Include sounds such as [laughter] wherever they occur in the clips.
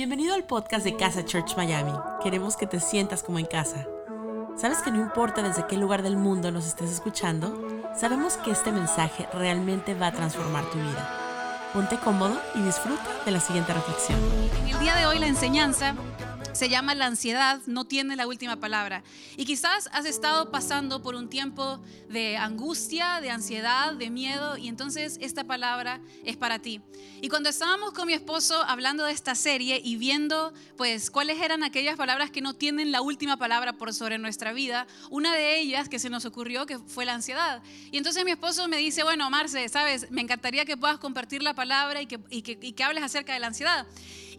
Bienvenido al podcast de Casa Church Miami. Queremos que te sientas como en casa. ¿Sabes que no importa desde qué lugar del mundo nos estés escuchando? Sabemos que este mensaje realmente va a transformar tu vida. Ponte cómodo y disfruta de la siguiente reflexión. En el día de hoy la enseñanza se llama La ansiedad no tiene la última palabra. Y quizás has estado pasando por un tiempo de angustia, de ansiedad, de miedo, y entonces esta palabra es para ti. Y cuando estábamos con mi esposo hablando de esta serie y viendo pues cuáles eran aquellas palabras que no tienen la última palabra por sobre nuestra vida, una de ellas que se nos ocurrió que fue la ansiedad. Y entonces mi esposo me dice, bueno, Marce, sabes, me encantaría que puedas compartir la palabra y que, y que, y que hables acerca de la ansiedad.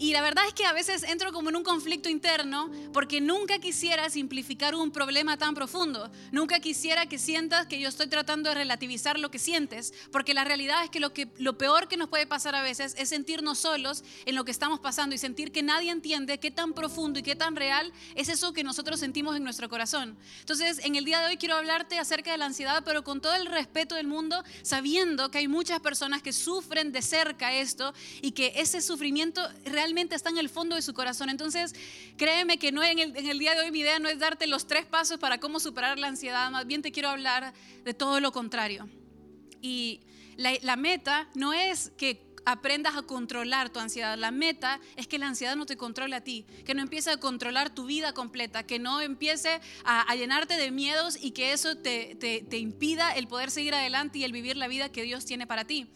Y la verdad es que a veces entro como en un conflicto interno porque nunca quisiera simplificar un problema tan profundo. Nunca quisiera que sientas que yo estoy tratando de relativizar lo que sientes, porque la realidad es que lo, que, lo peor que nos puede pasar a veces es sentirnos solos en lo que estamos pasando y sentir que nadie entiende qué tan profundo y qué tan real es eso que nosotros sentimos en nuestro corazón. Entonces, en el día de hoy quiero hablarte acerca de la ansiedad, pero con todo el respeto del mundo, sabiendo que hay muchas personas que sufren de cerca esto y que ese sufrimiento realmente está en el fondo de su corazón. Entonces, créeme que no en el, en el día de hoy mi idea no es darte los tres pasos para cómo superar la ansiedad, más bien te quiero hablar de todo lo contrario. Y la, meta no es que aprendas a controlar tu ansiedad. La meta es que la ansiedad no te controle a ti, que no empiece a controlar tu vida completa, que no empiece a, llenarte de miedos y que eso te, te, te, impida el poder seguir adelante y el vivir la vida que Dios tiene para ti.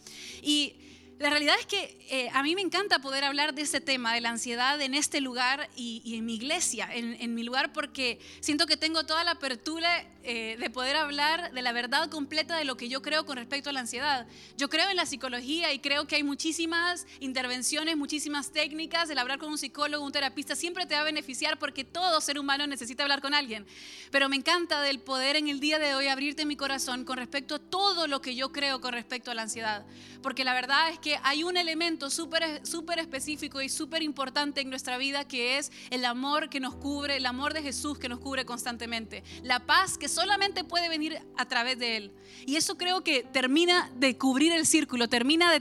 Y la realidad es que eh, a mí me encanta poder hablar de ese tema, de la ansiedad en este lugar y, y en mi iglesia, en, en, mi lugar, porque siento que tengo toda la apertura eh, de poder hablar de la verdad completa de lo que yo creo con respecto a la ansiedad. Yo creo en la psicología y creo que hay muchísimas intervenciones, muchísimas técnicas. El hablar con un psicólogo, un terapista, siempre te va a beneficiar porque todo ser humano necesita hablar con alguien. Pero me encanta del poder en el día de hoy abrirte mi corazón con respecto a todo lo que yo creo con respecto a la ansiedad. Porque la verdad es que que hay un elemento súper super específico y súper importante en nuestra vida que es el amor que nos cubre, el amor de Jesús que nos cubre constantemente. La paz que solamente puede venir a través de Él. Y eso creo que termina de cubrir el círculo, termina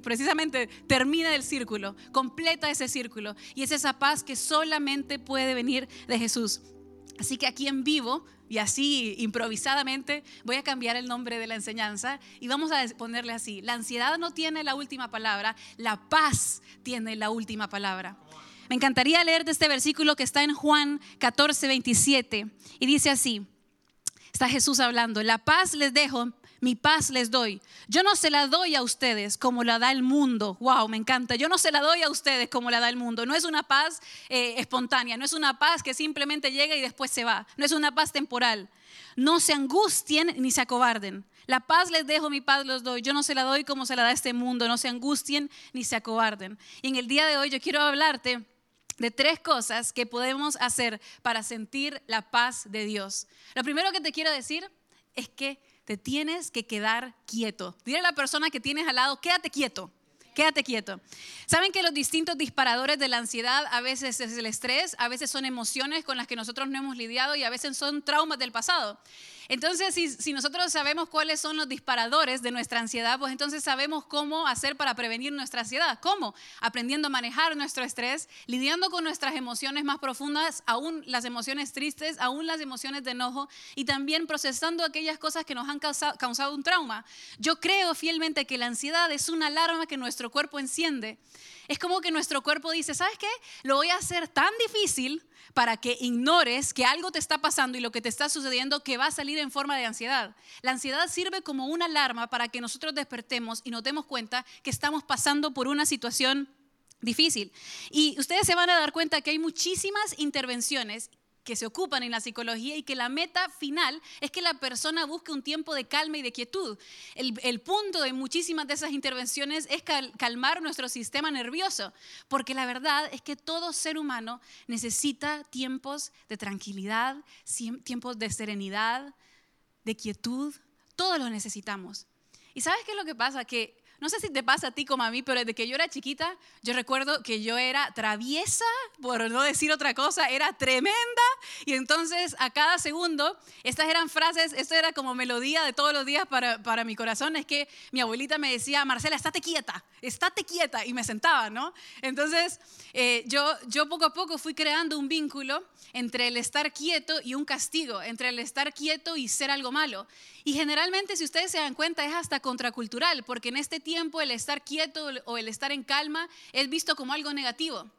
precisamente termina el círculo, completa ese círculo. Y es esa paz que solamente puede venir de Jesús. Así que aquí en vivo y así improvisadamente voy a cambiar el nombre de la enseñanza y vamos a ponerle así. La ansiedad no tiene la última palabra, la paz tiene la última palabra. Me encantaría leerte este versículo que está en Juan 14, 27 y dice así, está Jesús hablando, la paz les dejo, mi paz les doy. Yo no se la doy a ustedes como la da el mundo. Wow, me encanta. Yo no se la doy a ustedes como la da el mundo. No es una paz eh, espontánea, no es una paz que simplemente llega y después se va. No es una paz temporal. No se angustien ni se acobarden. La paz les dejo, mi paz los doy. Yo no se la doy como se la da este mundo. No se angustien ni se acobarden. Y en el día de hoy yo quiero hablarte de tres cosas que podemos hacer para sentir la paz de Dios. Lo primero que te quiero decir es que te tienes que quedar quieto. Dile a la persona que tienes al lado, quédate quieto. Quédate quieto. Saben que los distintos disparadores de la ansiedad a veces es el estrés, a veces son emociones con las que nosotros no hemos lidiado y a veces son traumas del pasado. Entonces, si, nosotros sabemos cuáles son los disparadores de nuestra ansiedad, pues entonces sabemos cómo hacer para prevenir nuestra ansiedad. ¿Cómo? Aprendiendo a manejar nuestro estrés, lidiando con nuestras emociones más profundas, aún las emociones tristes, aún las emociones de enojo, y también procesando aquellas cosas que nos han causado un trauma. Yo creo fielmente que la ansiedad es una alarma que nuestro cuerpo enciende. Es como que nuestro cuerpo dice, ¿sabes qué? Lo voy a hacer tan difícil para que ignores que algo te está pasando y lo que te está sucediendo que va a salir en forma de ansiedad. La ansiedad sirve como una alarma para que nosotros despertemos y nos demos cuenta que estamos pasando por una situación difícil. Y ustedes se van a dar cuenta que hay muchísimas intervenciones que se ocupan en la psicología y que la meta final es que la persona busque un tiempo de calma y de quietud. El, punto de muchísimas de esas intervenciones es cal, calmar nuestro sistema nervioso, porque la verdad es que todo ser humano necesita tiempos de tranquilidad, tiempos de serenidad, de quietud, todos los necesitamos. ¿Y sabes qué es lo que pasa? Que No sé si te pasa a ti como a mí, pero desde que yo era chiquita, yo recuerdo que yo era traviesa, por no decir otra cosa, era tremenda. Y entonces a cada segundo, estas eran frases, esto era como melodía de todos los días para, para mi corazón, es que mi abuelita me decía, Marcela, estate quieta, estate quieta, y me sentaba, ¿no? Entonces eh, yo, yo poco a poco fui creando un vínculo entre el estar quieto y un castigo, entre el estar quieto y ser algo malo. Y generalmente, si ustedes se dan cuenta, es hasta contracultural, porque en este tiempo el estar quieto o el estar en calma es visto como algo negativo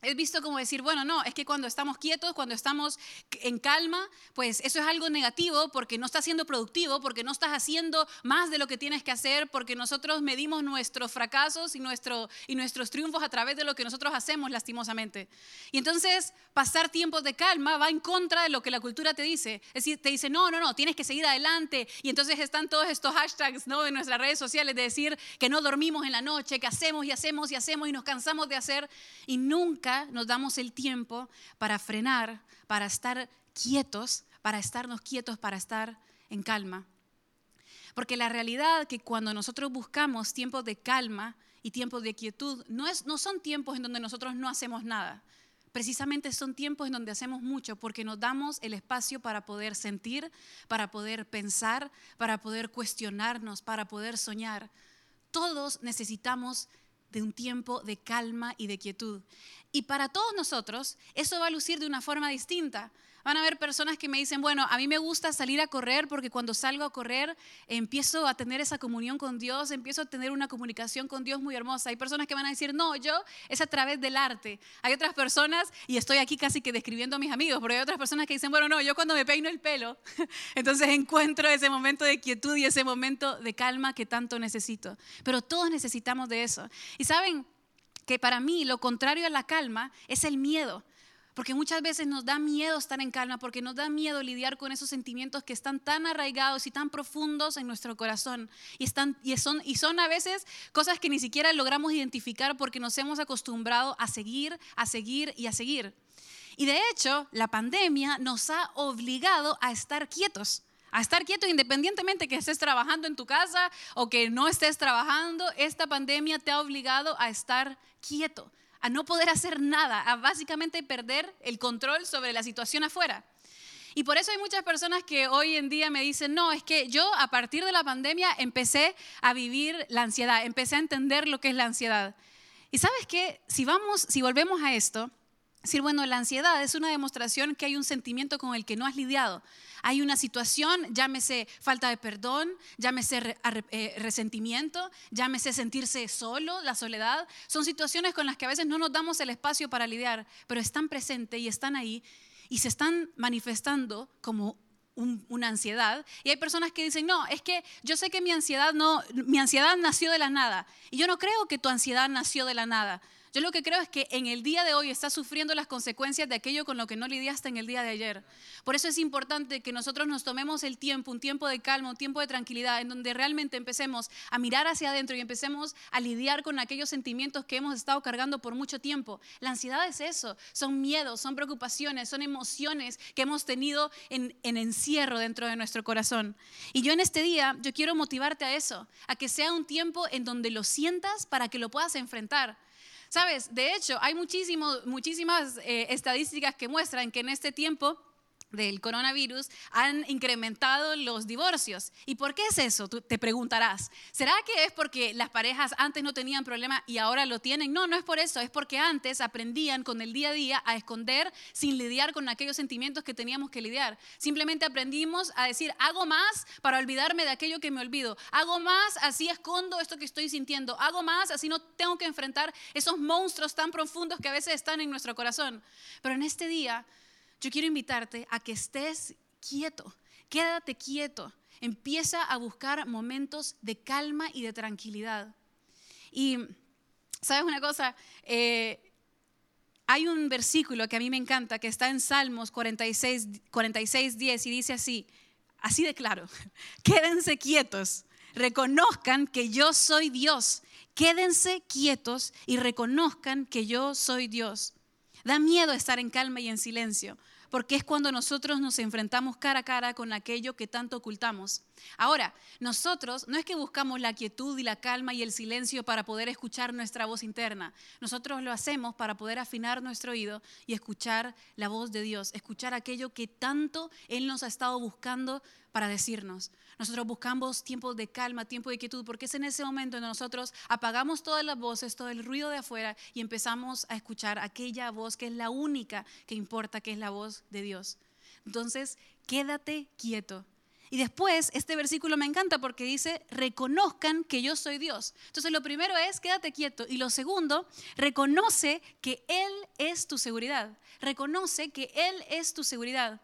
es visto como decir, bueno, no, es que cuando estamos quietos, cuando estamos en calma, pues eso es algo negativo porque no estás siendo productivo, porque no estás haciendo más de lo que tienes que hacer, porque nosotros medimos nuestros fracasos y, nuestro, y nuestros triunfos a través de lo que nosotros hacemos lastimosamente. Y entonces pasar tiempos de calma va en contra de lo que la cultura te dice. Es decir, te dice, no, no, no, tienes que seguir adelante. Y entonces están todos estos hashtags ¿no? en nuestras redes sociales de decir que no dormimos en la noche, que hacemos y hacemos y hacemos y nos cansamos de hacer y nunca nos damos el tiempo para frenar, para estar quietos, para estarnos quietos, para estar en calma. Porque la realidad que cuando nosotros buscamos tiempos de calma y tiempos de quietud, no, es, no son tiempos en donde nosotros no hacemos nada. Precisamente son tiempos en donde hacemos mucho porque nos damos el espacio para poder sentir, para poder pensar, para poder cuestionarnos, para poder soñar. Todos necesitamos de un tiempo de calma y de quietud. Y para todos nosotros eso va a lucir de una forma distinta. Van a haber personas que me dicen, bueno, a mí me gusta salir a correr porque cuando salgo a correr empiezo a tener esa comunión con Dios, empiezo a tener una comunicación con Dios muy hermosa. Hay personas que van a decir, no, yo es a través del arte. Hay otras personas, y estoy aquí casi que describiendo a mis amigos, pero hay otras personas que dicen, bueno, no, yo cuando me peino el pelo, [laughs] entonces encuentro ese momento de quietud y ese momento de calma que tanto necesito. Pero todos necesitamos de eso. Y saben, que para mí lo contrario a la calma es el miedo. Porque muchas veces nos da miedo estar en calma, porque nos da miedo lidiar con esos sentimientos que están tan arraigados y tan profundos en nuestro corazón. Y, están, y, son, y son a veces cosas que ni siquiera logramos identificar porque nos hemos acostumbrado a seguir, a seguir y a seguir. Y de hecho, la pandemia nos ha obligado a estar quietos. A estar quieto independientemente que estés trabajando en tu casa o que no estés trabajando, esta pandemia te ha obligado a estar quieto, a no poder hacer nada, a básicamente perder el control sobre la situación afuera. Y por eso hay muchas personas que hoy en día me dicen, no, es que yo a partir de la pandemia empecé a vivir la ansiedad, empecé a entender lo que es la ansiedad. Y sabes qué, si vamos, si volvemos a esto, decir, bueno, la ansiedad es una demostración que hay un sentimiento con el que no has lidiado. Hay una situación, llámese falta de perdón, llámese eh, resentimiento, llámese sentirse solo, la soledad. Son situaciones con las que a veces no nos damos el espacio para lidiar, pero están presentes y están ahí y se están manifestando como una ansiedad y hay personas que dicen, "No, es que yo sé que mi ansiedad no mi ansiedad nació de la nada." Y yo no creo que tu ansiedad nació de la nada. Yo lo que creo es que en el día de hoy estás sufriendo las consecuencias de aquello con lo que no lidiaste en el día de ayer. Por eso es importante que nosotros nos tomemos el tiempo, un tiempo de calma, un tiempo de tranquilidad, en donde realmente empecemos a mirar hacia adentro y empecemos a lidiar con aquellos sentimientos que hemos estado cargando por mucho tiempo. La ansiedad es eso, son miedos, son preocupaciones, son emociones que hemos tenido en, en encierro dentro de nuestro corazón. Y yo en este día, yo quiero motivarte a eso, a que sea un tiempo en donde lo sientas para que lo puedas enfrentar. Sabes, de hecho, hay muchísimas eh, estadísticas que muestran que en este tiempo del coronavirus han incrementado los divorcios. ¿Y por qué es eso? Te preguntarás. ¿Será que es porque las parejas antes no tenían problema y ahora lo tienen? No, no es por eso, es porque antes aprendían con el día a día a esconder sin lidiar con aquellos sentimientos que teníamos que lidiar. Simplemente aprendimos a decir, hago más para olvidarme de aquello que me olvido. Hago más, así escondo esto que estoy sintiendo. Hago más, así no tengo que enfrentar esos monstruos tan profundos que a veces están en nuestro corazón. Pero en este día yo quiero invitarte a que estés quieto, quédate quieto, empieza a buscar momentos de calma y de tranquilidad. Y, ¿sabes una cosa? Eh, hay un versículo que a mí me encanta, que está en Salmos 46, 46, 10 y dice así, así de claro, [laughs] quédense quietos, reconozcan que yo soy Dios, quédense quietos y reconozcan que yo soy Dios. Da miedo estar en calma y en silencio, porque es cuando nosotros nos enfrentamos cara a cara con aquello que tanto ocultamos. Ahora, nosotros no es que buscamos la quietud y la calma y el silencio para poder escuchar nuestra voz interna. Nosotros lo hacemos para poder afinar nuestro oído y escuchar la voz de Dios, escuchar aquello que tanto Él nos ha estado buscando para decirnos. Nosotros buscamos tiempos de calma, tiempo de quietud, porque es en ese momento en nosotros apagamos todas las voces, todo el ruido de afuera y empezamos a escuchar aquella voz que es la única que importa, que es la voz de Dios. Entonces, quédate quieto. Y después, este versículo me encanta porque dice, reconozcan que yo soy Dios. Entonces, lo primero es, quédate quieto. Y lo segundo, reconoce que Él es tu seguridad. Reconoce que Él es tu seguridad.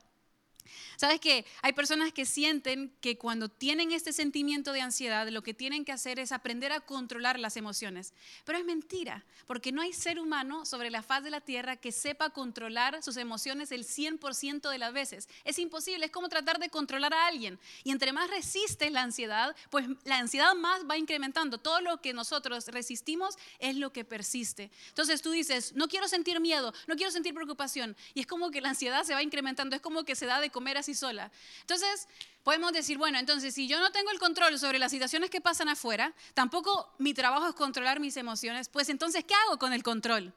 Sabes que hay personas que sienten que cuando tienen este sentimiento de ansiedad, lo que tienen que hacer es aprender a controlar las emociones. Pero es mentira, porque no hay ser humano sobre la faz de la tierra que sepa controlar sus emociones el 100% de las veces. Es imposible, es como tratar de controlar a alguien. Y entre más resistes la ansiedad, pues la ansiedad más va incrementando. Todo lo que nosotros resistimos es lo que persiste. Entonces tú dices, no quiero sentir miedo, no quiero sentir preocupación. Y es como que la ansiedad se va incrementando, es como que se da de comer así sola. Entonces, podemos decir, bueno, entonces si yo no tengo el control sobre las situaciones que pasan afuera, tampoco mi trabajo es controlar mis emociones, pues entonces, ¿qué hago con el control?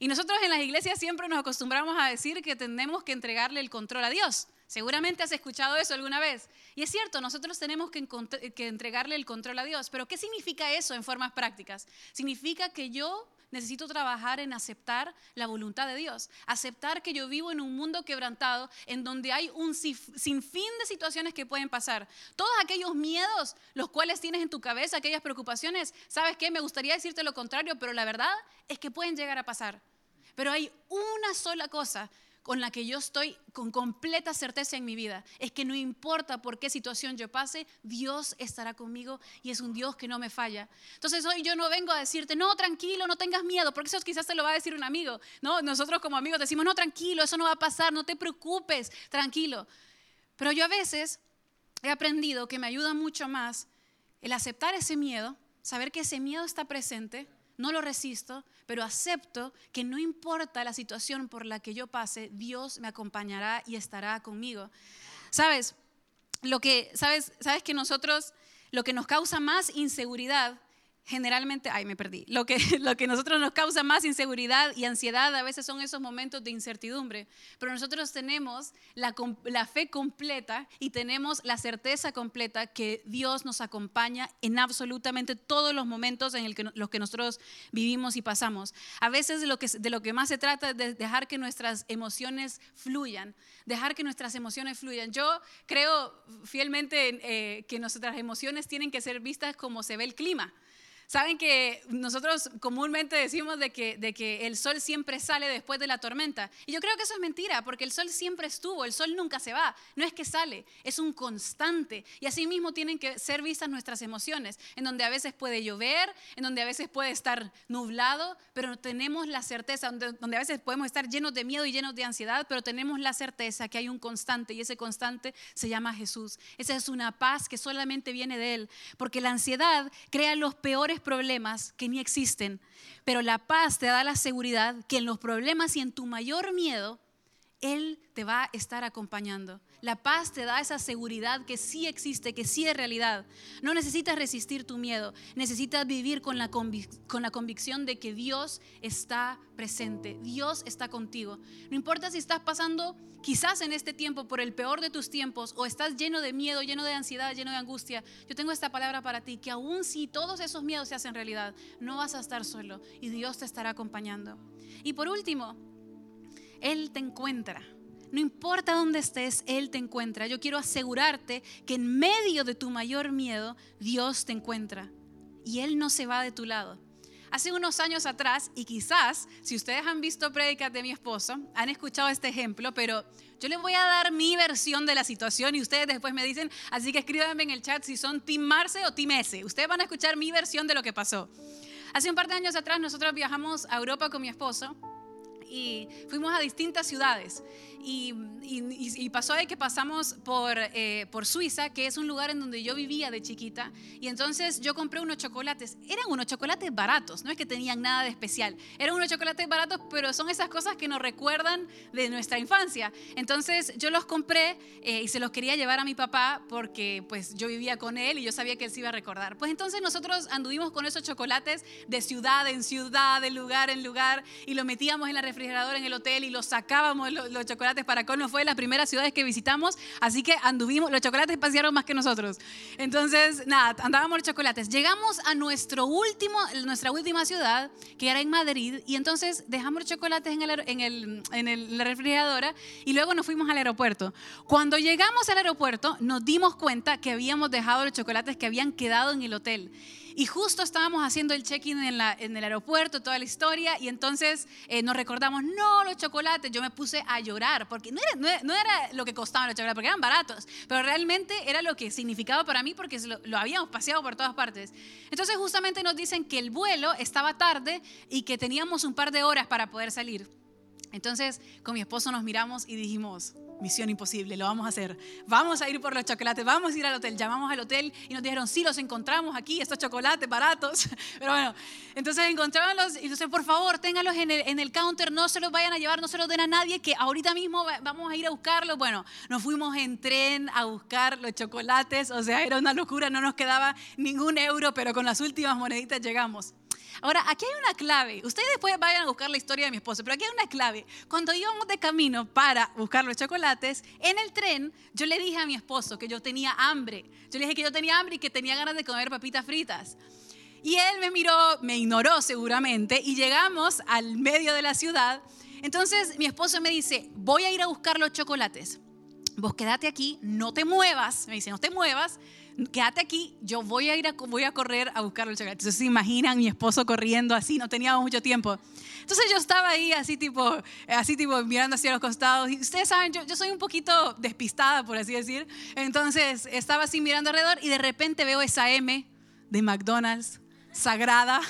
Y nosotros en las iglesias siempre nos acostumbramos a decir que tenemos que entregarle el control a Dios. Seguramente has escuchado eso alguna vez. Y es cierto, nosotros tenemos que, entregarle el control a Dios. Pero ¿qué significa eso en formas prácticas? Significa que yo necesito trabajar en aceptar la voluntad de Dios, aceptar que yo vivo en un mundo quebrantado en donde hay un sinfín de situaciones que pueden pasar. Todos aquellos miedos, los cuales tienes en tu cabeza, aquellas preocupaciones, ¿sabes qué? Me gustaría decirte lo contrario, pero la verdad es que pueden llegar a pasar. Pero hay una sola cosa con la que yo estoy con completa certeza en mi vida. Es que no importa por qué situación yo pase, Dios estará conmigo y es un Dios que no me falla. Entonces hoy yo no vengo a decirte, no, tranquilo, no tengas miedo, porque eso quizás te lo va a decir un amigo. No, nosotros como amigos decimos, no, tranquilo, eso no va a pasar, no te preocupes, tranquilo. Pero yo a veces he aprendido que me ayuda mucho más el aceptar ese miedo, saber que ese miedo está presente no lo resisto, pero acepto que no importa la situación por la que yo pase, Dios me acompañará y estará conmigo. ¿Sabes? Lo que sabes, sabes que nosotros lo que nos causa más inseguridad generalmente, ay, me perdí. Lo que, [laughs] lo que nosotros nos causa más inseguridad y ansiedad a veces son esos momentos de incertidumbre. Pero nosotros tenemos la, la fe completa y tenemos la certeza completa que Dios nos acompaña en absolutamente todos los momentos en el que, los que nosotros vivimos y pasamos. A veces lo, que, de lo que más se trata es de dejar que nuestras emociones fluyan, dejar que nuestras emociones fluyan. Yo creo fielmente eh, que nuestras emociones tienen que ser vistas como se ve el clima. Saben que nosotros comúnmente decimos de que, de que el sol siempre sale después de la tormenta. Y yo creo que eso es mentira, porque el sol siempre estuvo, el sol nunca se va. No es que sale, es un constante. Y así mismo tienen que ser vistas nuestras emociones, en donde a veces puede llover, en donde a veces puede estar nublado, pero tenemos la certeza, donde, donde a veces podemos estar llenos de miedo y llenos de ansiedad, pero tenemos la certeza que hay un constante y ese constante se llama Jesús. Esa es una paz que solamente viene de Él, porque la ansiedad crea los peores problemas que ni existen, pero la paz te da la seguridad que en los problemas y en tu mayor miedo, Él te va a estar acompañando. La paz te da esa seguridad que sí existe, que sí es realidad. No necesitas resistir tu miedo, necesitas vivir con la, con la convicción de que Dios está presente, Dios está contigo. No importa si estás pasando quizás en este tiempo por el peor de tus tiempos o estás lleno de miedo, lleno de ansiedad, lleno de angustia. Yo tengo esta palabra para ti, que aun si todos esos miedos se hacen realidad, no vas a estar solo y Dios te estará acompañando. Y por último, Él te encuentra. No importa dónde estés, Él te encuentra. Yo quiero asegurarte que en medio de tu mayor miedo, Dios te encuentra. Y Él no se va de tu lado. Hace unos años atrás, y quizás si ustedes han visto prédicas de mi esposo, han escuchado este ejemplo, pero yo les voy a dar mi versión de la situación y ustedes después me dicen, así que escríbanme en el chat si son Team Marce o Team S. Ustedes van a escuchar mi versión de lo que pasó. Hace un par de años atrás nosotros viajamos a Europa con mi esposo y fuimos a distintas ciudades. Y, pasó de que pasamos por, eh, por Suiza, que es un lugar en donde yo vivía de chiquita. Y entonces yo compré unos chocolates. Eran unos chocolates baratos, no es que tenían nada de especial. Eran unos chocolates baratos, pero son esas cosas que nos recuerdan de nuestra infancia. Entonces yo los compré eh, y se los quería llevar a mi papá porque pues yo vivía con él y yo sabía que él se iba a recordar. Pues entonces nosotros anduvimos con esos chocolates de ciudad en ciudad, de lugar en lugar, y lo metíamos en la refrigeradora en el hotel y los sacábamos los, los chocolates para colmo fue de las primeras ciudades que visitamos, así que anduvimos, los chocolates pasearon más que nosotros. Entonces, nada, andábamos los chocolates. Llegamos a nuestro último, nuestra última ciudad, que era en Madrid, y entonces dejamos los chocolates en, el, en, el, en la refrigeradora y luego nos fuimos al aeropuerto. Cuando llegamos al aeropuerto, nos dimos cuenta que habíamos dejado los chocolates que habían quedado en el hotel. Y justo estábamos haciendo el check-in en, el aeropuerto, toda la historia, y entonces eh, nos recordamos, no, los chocolates, yo me puse a llorar, porque no era, no lo que costaban los chocolates, porque eran baratos, pero realmente era lo que significaba para mí porque lo, lo habíamos paseado por todas partes. Entonces justamente nos dicen que el vuelo estaba tarde y que teníamos un par de horas para poder salir. Entonces con mi esposo nos miramos y dijimos, misión imposible, lo vamos a hacer. Vamos a ir por los chocolates, vamos a ir al hotel. Llamamos al hotel y nos dijeron, sí, los encontramos aquí, estos chocolates baratos. [laughs] Pero bueno, entonces encontraron los, y entonces por favor, ténganlos en en el counter, no se los vayan a llevar, no se los den a nadie, que ahorita mismo vamos a ir a buscarlos. Bueno, nos fuimos en tren a buscar los chocolates, o sea, era una locura, no nos quedaba ningún euro, pero con las últimas moneditas llegamos. Ahora, aquí hay una clave. Ustedes después vayan a buscar la historia de mi esposo, pero aquí hay una clave. Cuando íbamos de camino para buscar los chocolates, en el tren yo le dije a mi esposo que yo tenía hambre. Yo le dije que yo tenía hambre y que tenía ganas de comer papitas fritas. Y él me miró, me ignoró seguramente, y llegamos al medio de la ciudad. Entonces mi esposo me dice, voy a ir a buscar los chocolates. Vos quédate aquí, no te muevas. Me dice, no te muevas quédate aquí, yo voy a ir a, voy a correr a buscar el chocolate. Entonces se imaginan mi esposo corriendo así, no teníamos mucho tiempo. Entonces yo estaba ahí así tipo, así tipo mirando hacia los costados. Y ustedes saben, yo, yo soy un poquito despistada, por así decir. Entonces estaba así mirando alrededor y de repente veo esa M de McDonald's sagrada.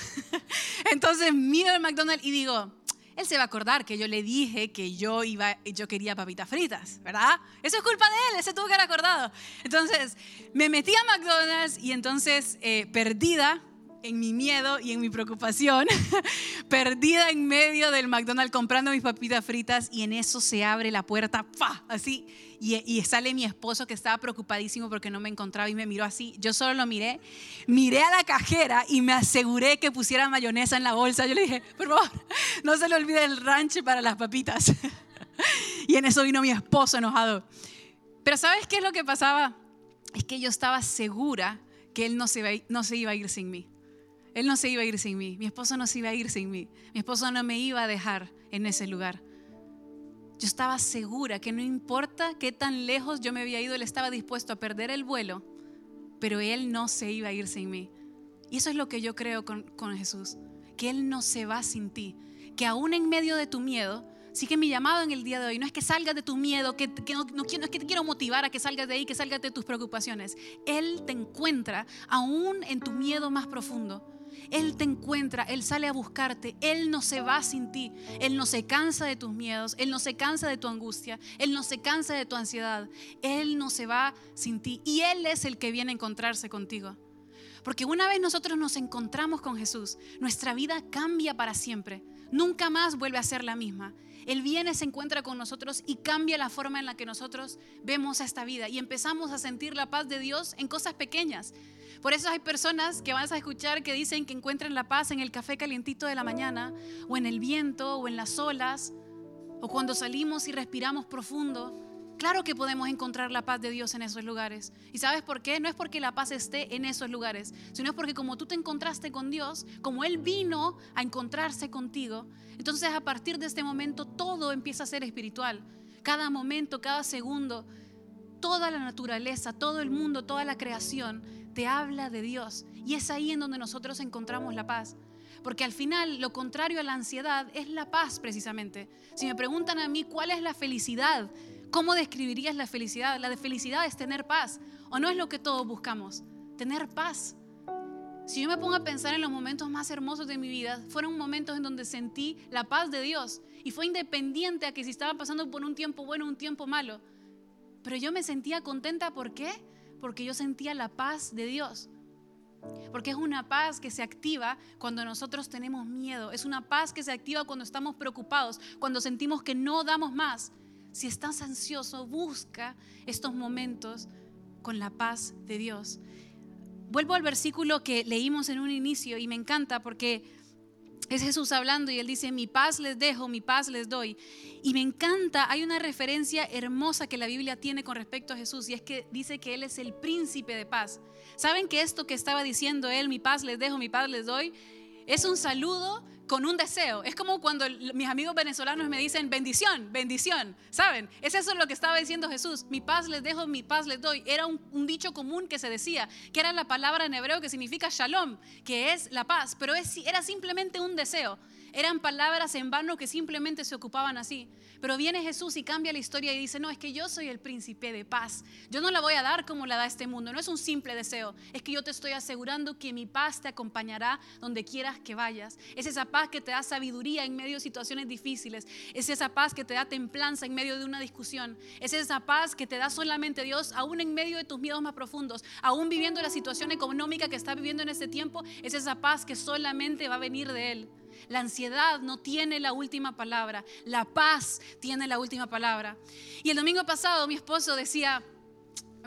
[laughs] Entonces miro el McDonald's y digo, él se va a acordar que yo le dije que yo, iba, yo quería papitas fritas, ¿verdad? Eso es culpa de él, ese tuvo que haber acordado. Entonces, me metí a McDonald's y entonces, eh, perdida, en mi miedo y en mi preocupación, [laughs] perdida en medio del McDonald's comprando mis papitas fritas y en eso se abre la puerta, ¡fa! Así, y, sale mi esposo que estaba preocupadísimo porque no me encontraba y me miró así. Yo solo lo miré, miré a la cajera y me aseguré que pusiera mayonesa en la bolsa. Yo le dije, por favor, [laughs] no se le olvide el ranch para las papitas. [laughs] y en eso vino mi esposo enojado. Pero ¿sabes qué es lo que pasaba? Es que yo estaba segura que él no se, no se iba a ir sin mí. Él no se iba a ir sin mí, mi esposo no se iba a ir sin mí, mi esposo no me iba a dejar en ese lugar. Yo estaba segura que no importa qué tan lejos yo me había ido, él estaba dispuesto a perder el vuelo, pero él no se iba a ir sin mí. Y eso es lo que yo creo con, Jesús, que él no se va sin ti, que aún en medio de tu miedo, sí que mi llamado en el día de hoy no es que salgas de tu miedo, que, no, es que te quiero motivar a que salgas de ahí, que salgas de tus preocupaciones. Él te encuentra aún en tu miedo más profundo él te encuentra, Él sale a buscarte, Él no se va sin ti, Él no se cansa de tus miedos, Él no se cansa de tu angustia, Él no se cansa de tu ansiedad, Él no se va sin ti y Él es el que viene a encontrarse contigo. Porque una vez nosotros nos encontramos con Jesús, nuestra vida cambia para siempre, nunca más vuelve a ser la misma. Él viene, se encuentra con nosotros y cambia la forma en la que nosotros vemos esta vida y empezamos a sentir la paz de Dios en cosas pequeñas. Por eso hay personas que vas a escuchar que dicen que encuentran la paz en el café calientito de la mañana, o en el viento, o en las olas, o cuando salimos y respiramos profundo. Claro que podemos encontrar la paz de Dios en esos lugares. ¿Y sabes por qué? No es porque la paz esté en esos lugares, sino es porque como tú te encontraste con Dios, como Él vino a encontrarse contigo, entonces a partir de este momento todo empieza a ser espiritual. Cada momento, cada segundo, toda la naturaleza, todo el mundo, toda la creación te habla de Dios. Y es ahí en donde nosotros encontramos la paz. Porque al final lo contrario a la ansiedad es la paz precisamente. Si me preguntan a mí cuál es la felicidad, ¿cómo describirías la felicidad? La de felicidad es tener paz. ¿O no es lo que todos buscamos? Tener paz. Si yo me pongo a pensar en los momentos más hermosos de mi vida, fueron momentos en donde sentí la paz de Dios y fue independiente a que si estaba pasando por un tiempo bueno o un tiempo malo. Pero yo me sentía contenta, ¿por qué? Porque yo sentía la paz de Dios. Porque es una paz que se activa cuando nosotros tenemos miedo. Es una paz que se activa cuando estamos preocupados, cuando sentimos que no damos más. Si estás ansioso, busca estos momentos con la paz de Dios. Vuelvo al versículo que leímos en un inicio y me encanta porque es Jesús hablando y él dice, mi paz les dejo, mi paz les doy. Y me encanta, hay una referencia hermosa que la Biblia tiene con respecto a Jesús y es que dice que Él es el príncipe de paz. ¿Saben que esto que estaba diciendo Él, mi paz les dejo, mi paz les doy, es un saludo con un deseo. Es como cuando mis amigos venezolanos me dicen bendición, bendición. ¿Saben? Es eso lo que estaba diciendo Jesús. Mi paz les dejo, mi paz les doy. Era un, un, dicho común que se decía, que era la palabra en hebreo que significa shalom, que es la paz, pero es, era simplemente un deseo. Eran palabras en vano que simplemente se ocupaban así. Pero viene Jesús y cambia la historia y dice, no, es que yo soy el príncipe de paz. Yo no la voy a dar como la da este mundo. No es un simple deseo. Es que yo te estoy asegurando que mi paz te acompañará donde quieras que vayas. Es esa paz que te da sabiduría en medio de situaciones difíciles. Es esa paz que te da templanza en medio de una discusión. Es esa paz que te da solamente Dios, aún en medio de tus miedos más profundos, aún viviendo la situación económica que está viviendo en este tiempo. Es esa paz que solamente va a venir de Él. La ansiedad no tiene la última palabra. La paz tiene la última palabra. Y el domingo pasado mi esposo decía,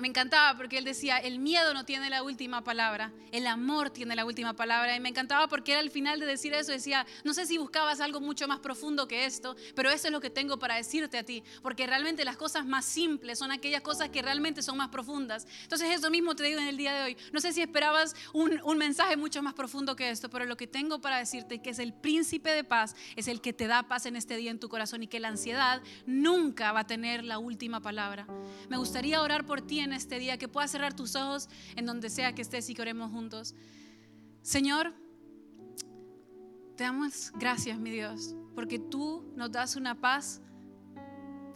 me encantaba porque él decía, el miedo no tiene la última palabra, el amor tiene la última palabra. Y me encantaba porque era al final de decir eso, decía, no sé si buscabas algo mucho más profundo que esto, pero eso es lo que tengo para decirte a ti, porque realmente las cosas más simples son aquellas cosas que realmente son más profundas. Entonces eso mismo te digo en el día de hoy. No sé si esperabas un, un mensaje mucho más profundo que esto, pero lo que tengo para decirte es que es el príncipe de paz, es el que te da paz en este día en tu corazón y que la ansiedad nunca va a tener la última palabra. Me gustaría orar por ti en este día, que puedas cerrar tus ojos en donde sea que estés y que oremos juntos. Señor, te damos gracias, mi Dios, porque tú nos das una paz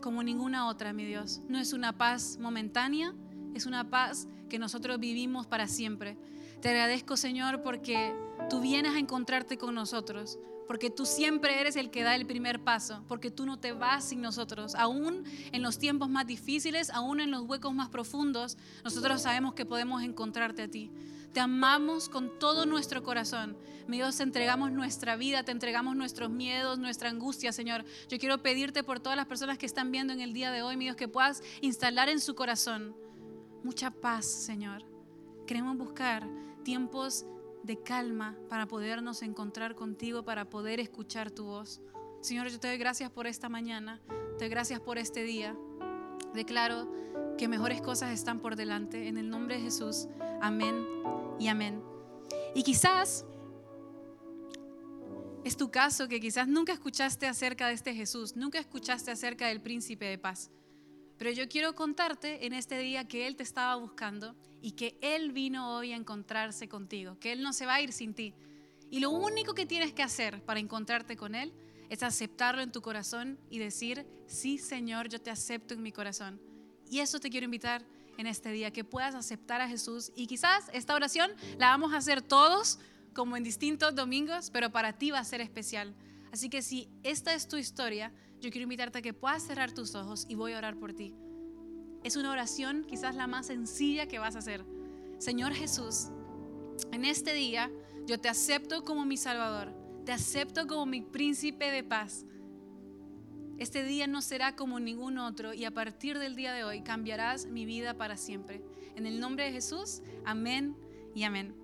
como ninguna otra, mi Dios. No es una paz momentánea, es una paz que nosotros vivimos para siempre. Te agradezco, Señor, porque tú vienes a encontrarte con nosotros porque tú siempre eres el que da el primer paso, porque tú no te vas sin nosotros. Aún en los tiempos más difíciles, aún en los huecos más profundos, nosotros sabemos que podemos encontrarte a ti. Te amamos con todo nuestro corazón. Mi Dios, entregamos nuestra vida, te entregamos nuestros miedos, nuestra angustia, Señor. Yo quiero pedirte por todas las personas que están viendo en el día de hoy, mi Dios, que puedas instalar en su corazón mucha paz, Señor. Queremos buscar tiempos de calma para podernos encontrar contigo, para poder escuchar tu voz. Señor, yo te doy gracias por esta mañana, te doy gracias por este día. Declaro que mejores cosas están por delante. En el nombre de Jesús, amén y amén. Y quizás es tu caso que quizás nunca escuchaste acerca de este Jesús, nunca escuchaste acerca del príncipe de paz. Pero yo quiero contarte en este día que Él te estaba buscando y que Él vino hoy a encontrarse contigo, que Él no se va a ir sin ti. Y lo único que tienes que hacer para encontrarte con Él es aceptarlo en tu corazón y decir, sí Señor, yo te acepto en mi corazón. Y eso te quiero invitar en este día, que puedas aceptar a Jesús. Y quizás esta oración la vamos a hacer todos como en distintos domingos, pero para ti va a ser especial. Así que si esta es tu historia, yo quiero invitarte a que puedas cerrar tus ojos y voy a orar por ti. Es una oración quizás la más sencilla que vas a hacer. Señor Jesús, en este día yo te acepto como mi Salvador, te acepto como mi príncipe de paz. Este día no será como ningún otro y a partir del día de hoy cambiarás mi vida para siempre. En el nombre de Jesús, amén y amén.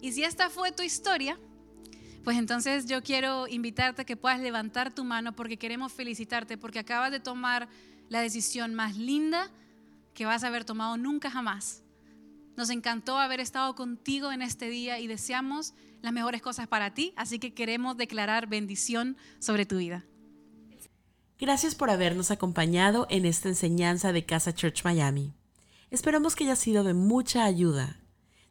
Y si esta fue tu historia, pues entonces yo quiero invitarte a que puedas levantar tu mano porque queremos felicitarte porque acabas de tomar la decisión más linda que vas a haber tomado nunca jamás. Nos encantó haber estado contigo en este día y deseamos las mejores cosas para ti, así que queremos declarar bendición sobre tu vida. Gracias por habernos acompañado en esta enseñanza de Casa Church Miami. Esperamos que haya sido de mucha ayuda.